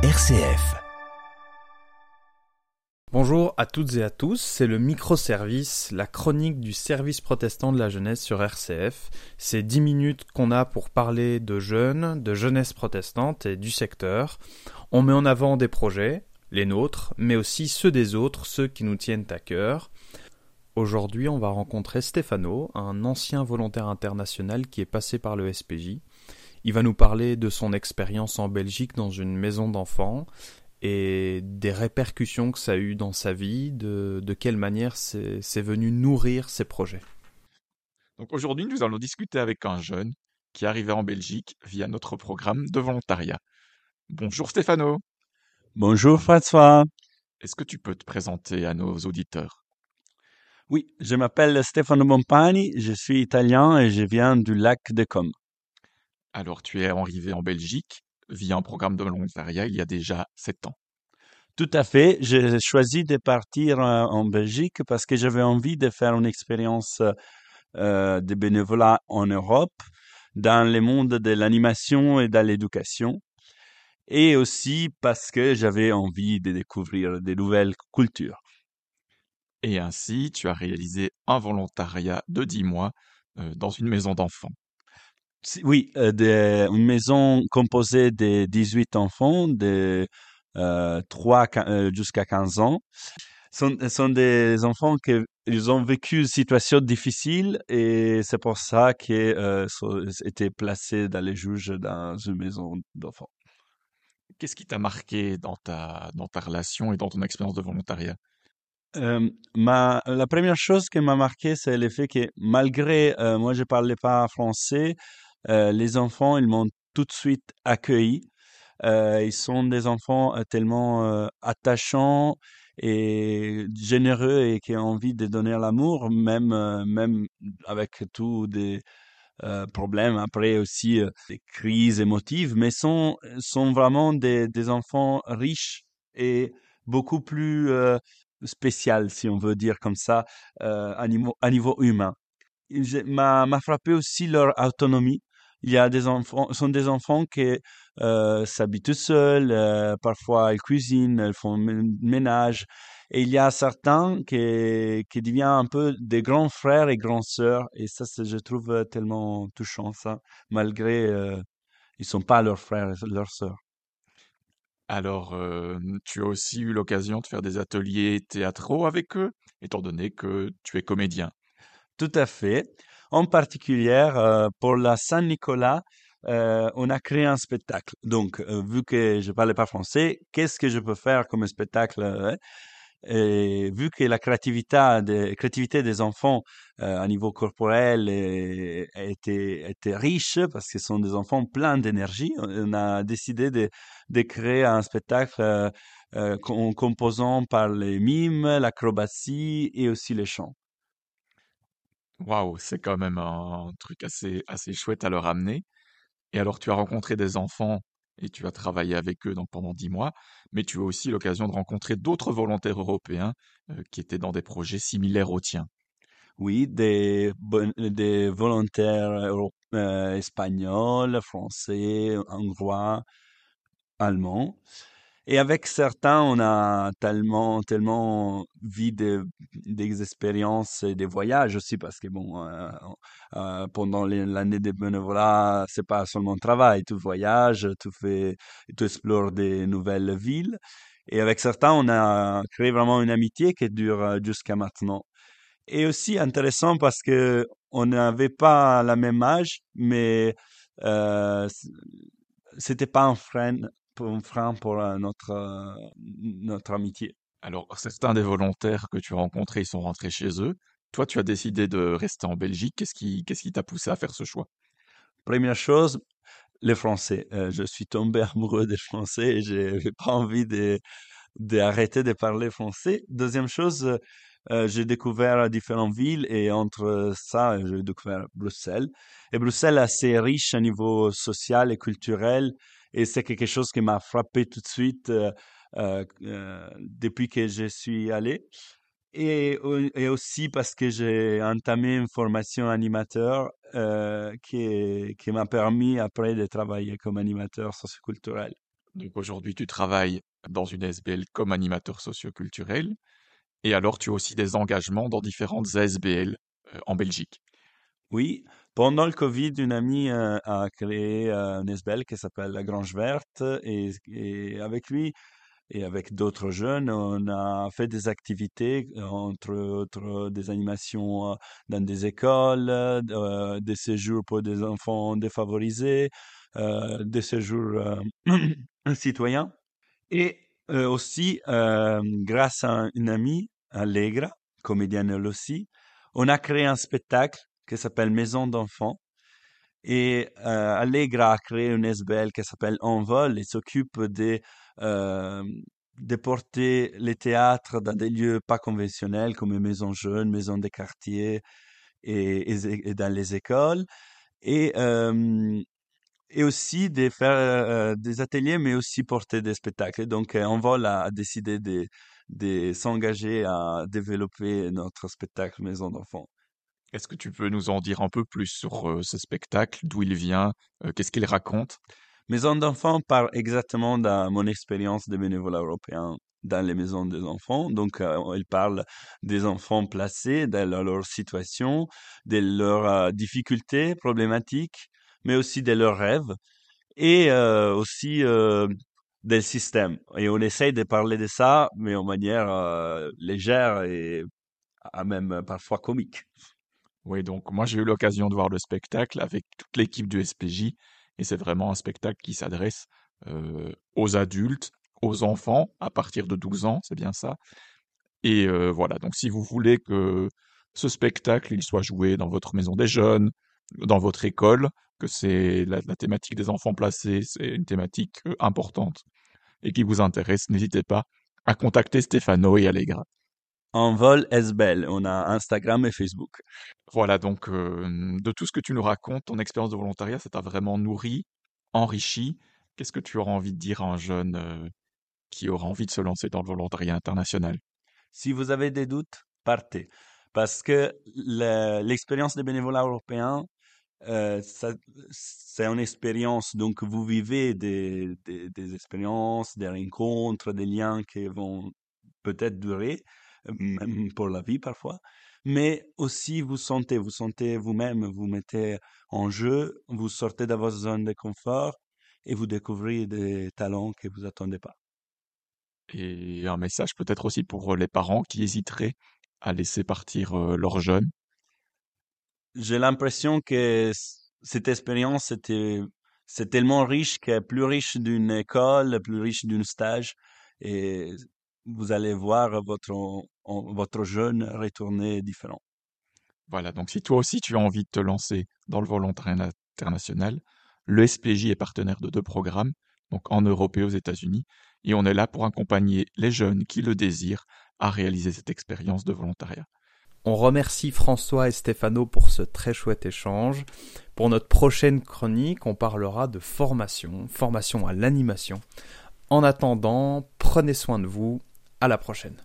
RCF. Bonjour à toutes et à tous, c'est le microservice, la chronique du service protestant de la jeunesse sur RCF. C'est 10 minutes qu'on a pour parler de jeunes, de jeunesse protestante et du secteur. On met en avant des projets, les nôtres, mais aussi ceux des autres, ceux qui nous tiennent à cœur. Aujourd'hui, on va rencontrer Stefano, un ancien volontaire international qui est passé par le SPJ. Il va nous parler de son expérience en Belgique dans une maison d'enfants et des répercussions que ça a eu dans sa vie, de, de quelle manière c'est venu nourrir ses projets. Donc aujourd'hui, nous allons discuter avec un jeune qui est arrivé en Belgique via notre programme de volontariat. Bonjour Stefano. Bonjour François. Est-ce que tu peux te présenter à nos auditeurs? Oui, je m'appelle Stefano Bompani, je suis italien et je viens du lac de Com. Alors tu es arrivé en Belgique via un programme de volontariat il y a déjà sept ans. Tout à fait. J'ai choisi de partir euh, en Belgique parce que j'avais envie de faire une expérience euh, de bénévolat en Europe, dans le monde de l'animation et de l'éducation, et aussi parce que j'avais envie de découvrir des nouvelles cultures. Et ainsi, tu as réalisé un volontariat de dix mois euh, dans une maison d'enfants. Oui, euh, une maison composée de 18 enfants de euh, 3 euh, jusqu'à 15 ans. Ce sont, sont, des enfants qui ils ont vécu une situation difficile et c'est pour ça qu'ils euh, été placés dans les juges dans une maison d'enfants. Qu'est-ce qui t'a marqué dans ta, dans ta relation et dans ton expérience de volontariat? Euh, ma, la première chose qui m'a marqué, c'est le fait que malgré euh, moi je parlais pas français, euh, les enfants, ils m'ont tout de suite accueilli. Euh, ils sont des enfants euh, tellement attachants et généreux et qui ont envie de donner l'amour, même, même avec tous des problèmes, après aussi des crises émotives, mais sont, sont vraiment des, des enfants riches et beaucoup plus spécial, si on veut dire comme ça, à, niveau, à niveau humain. M'a frappé aussi leur autonomie. Il y a des enfants, sont des enfants qui euh, s'habitent seuls, euh, parfois ils cuisinent, ils font ménage. Et il y a certains qui, qui deviennent un peu des grands frères et grandes sœurs. Et ça, je trouve tellement touchant, ça, malgré euh, ils sont pas leurs frères et leurs sœurs. Alors, euh, tu as aussi eu l'occasion de faire des ateliers théâtraux avec eux, étant donné que tu es comédien. Tout à fait. En particulier, euh, pour la Saint-Nicolas, euh, on a créé un spectacle. Donc, euh, vu que je parlais pas français, qu'est-ce que je peux faire comme spectacle hein? et vu que la créativité des, enfants euh, à niveau corporel était, était riche, parce que ce sont des enfants pleins d'énergie, on a décidé de, de créer un spectacle euh, euh, en composant par les mimes, l'acrobatie et aussi les chants. Waouh, c'est quand même un truc assez, assez chouette à leur amener. Et alors, tu as rencontré des enfants et tu as travaillé avec eux donc pendant dix mois, mais tu as aussi l'occasion de rencontrer d'autres volontaires européens qui étaient dans des projets similaires aux tiens. Oui, des, des volontaires euh, espagnols, français, hongrois, allemands. Et avec certains, on a tellement, tellement vu des, expériences et des voyages aussi, parce que bon, euh, euh, pendant l'année de bénévolat, c'est pas seulement travail, tu voyages, tu fais, tu explores des nouvelles villes. Et avec certains, on a créé vraiment une amitié qui dure euh, jusqu'à maintenant. Et aussi intéressant parce que on n'avait pas la même âge, mais euh, c'était pas un frein frein pour euh, notre, euh, notre amitié. Alors, certains des volontaires que tu as rencontrés, ils sont rentrés chez eux. Toi, tu as décidé de rester en Belgique. Qu'est-ce qui t'a poussé à faire ce choix? Première chose, les Français. Euh, je suis tombé amoureux des Français et j'ai pas envie de d'arrêter de parler français. Deuxième chose, j'ai découvert différentes villes et entre ça, j'ai découvert Bruxelles. Et Bruxelles est assez riche à niveau social et culturel et c'est quelque chose qui m'a frappé tout de suite euh, euh, euh, depuis que je suis allé. Et, et aussi parce que j'ai entamé une formation animateur qui, qui m'a permis après de travailler comme animateur socioculturel. Donc aujourd'hui, tu travailles dans une SBL comme animateur socioculturel. Et alors, tu as aussi des engagements dans différentes SBL euh, en Belgique. Oui, pendant le Covid, une amie euh, a créé euh, un SBL qui s'appelle La Grange Verte et, avec lui et avec d'autres jeunes, on a fait des activités, entre autres des animations dans des écoles, des séjours pour des enfants défavorisés, des séjours citoyens. Et aussi, grâce à une amie, Allegra, comédienne elle aussi, on a créé un spectacle qui s'appelle Maison d'enfants. Et Allegra a créé une SBL qui s'appelle Envol et s'occupe des de porter les théâtres dans des lieux pas conventionnels comme les maisons jeunes, maisons des quartiers et, dans les écoles. Et, et aussi de faire des ateliers, mais aussi porter des spectacles. Donc, Envol a décidé de, de s'engager à développer notre spectacle Maison d'enfants. Est-ce que tu peux nous en dire un peu plus sur ce spectacle, d'où il vient, qu'est-ce qu'il raconte? Maison d'enfants parle exactement de mon expérience de bénévolat européen dans les maisons des enfants. Donc, il parle des enfants placés, de leur, situation, de leurs difficultés, problématiques, mais aussi de leurs rêves et aussi des systèmes. Et on essaye de parler de ça, mais en manière légère et même parfois comique. Oui, donc moi j'ai eu l'occasion de voir le spectacle avec toute l'équipe du SPJ et c'est vraiment un spectacle qui s'adresse aux adultes, aux enfants à partir de 12 ans, c'est bien ça. Et voilà, donc si vous voulez que ce spectacle il soit joué dans votre maison des jeunes, dans votre école, que c'est la, thématique des enfants placés, c'est une thématique importante et qui vous intéresse, n'hésitez pas à contacter Stefano et Allegra. En vol SBL, on a Instagram et Facebook. Voilà, donc de tout ce que tu nous racontes, ton expérience de volontariat, ça t'a vraiment nourri, enrichi. Qu'est-ce que tu auras envie de dire à un jeune qui aura envie de se lancer dans le volontariat international? Si vous avez des doutes, partez. Parce que l'expérience des bénévolats européens, c'est une expérience. Donc, vous vivez des, des expériences, des rencontres, des liens qui vont peut-être durer même pour la vie parfois, mais aussi vous sentez, vous sentez vous-même, vous mettez en jeu, vous sortez de votre zone de confort et vous découvrez des talents que vous attendez pas. Et un message peut-être aussi pour les parents qui hésiteraient à laisser partir leurs jeunes? J'ai l'impression que cette expérience était c'est tellement riche que plus riche d'une école, plus riche d'un stage. Et vous allez voir votre, votre jeune retourner différent. Voilà, donc si toi aussi tu as envie de te lancer dans le volontariat international, le SPJ est partenaire de deux programmes, donc en Europe et aux États-Unis, et on est là pour accompagner les jeunes qui le désirent à réaliser cette expérience de volontariat. On remercie François et Stéphano pour ce très chouette échange. Pour notre prochaine chronique, on parlera de formation, formation à l'animation. En attendant, prenez soin de vous à la prochaine.